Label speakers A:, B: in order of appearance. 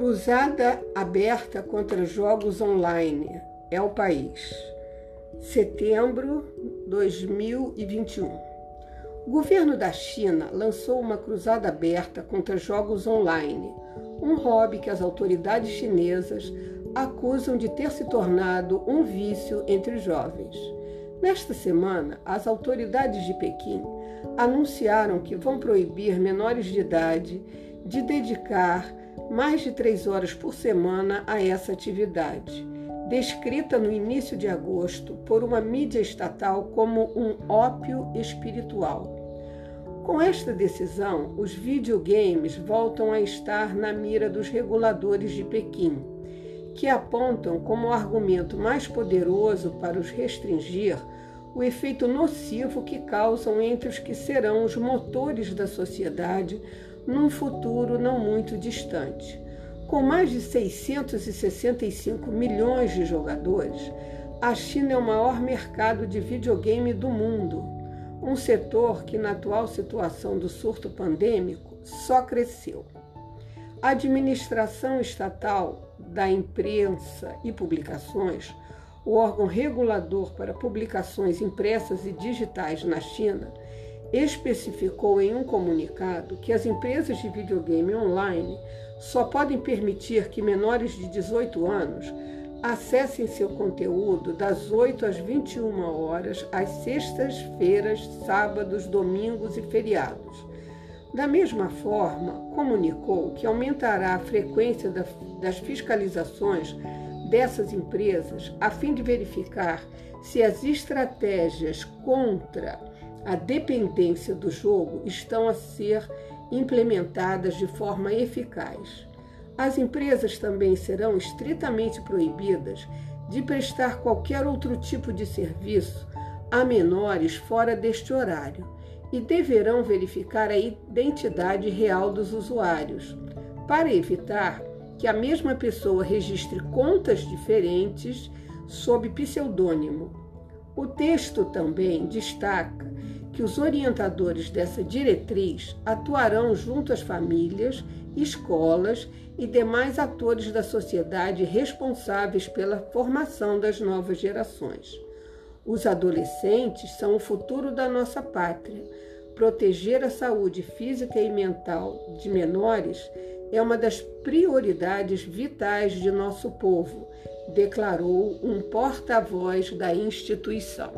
A: Cruzada aberta contra jogos online é o país. Setembro 2021. O governo da China lançou uma cruzada aberta contra jogos online, um hobby que as autoridades chinesas acusam de ter se tornado um vício entre os jovens. Nesta semana, as autoridades de Pequim anunciaram que vão proibir menores de idade de dedicar mais de três horas por semana a essa atividade, descrita no início de agosto por uma mídia estatal como um ópio espiritual. Com esta decisão, os videogames voltam a estar na mira dos reguladores de Pequim, que apontam como argumento mais poderoso para os restringir o efeito nocivo que causam entre os que serão os motores da sociedade num futuro não muito distante. Com mais de 665 milhões de jogadores, a China é o maior mercado de videogame do mundo, um setor que, na atual situação do surto pandêmico, só cresceu. A administração estatal da imprensa e publicações, o órgão regulador para publicações impressas e digitais na China, especificou em um comunicado que as empresas de videogame online só podem permitir que menores de 18 anos acessem seu conteúdo das 8 às 21 horas, às sextas-feiras, sábados, domingos e feriados. Da mesma forma, comunicou que aumentará a frequência das fiscalizações dessas empresas a fim de verificar se as estratégias contra a dependência do jogo estão a ser implementadas de forma eficaz. As empresas também serão estritamente proibidas de prestar qualquer outro tipo de serviço a menores fora deste horário e deverão verificar a identidade real dos usuários, para evitar que a mesma pessoa registre contas diferentes sob pseudônimo. O texto também destaca que os orientadores dessa diretriz atuarão junto às famílias, escolas e demais atores da sociedade responsáveis pela formação das novas gerações. Os adolescentes são o futuro da nossa pátria. Proteger a saúde física e mental de menores é uma das prioridades vitais de nosso povo, declarou um porta-voz da instituição.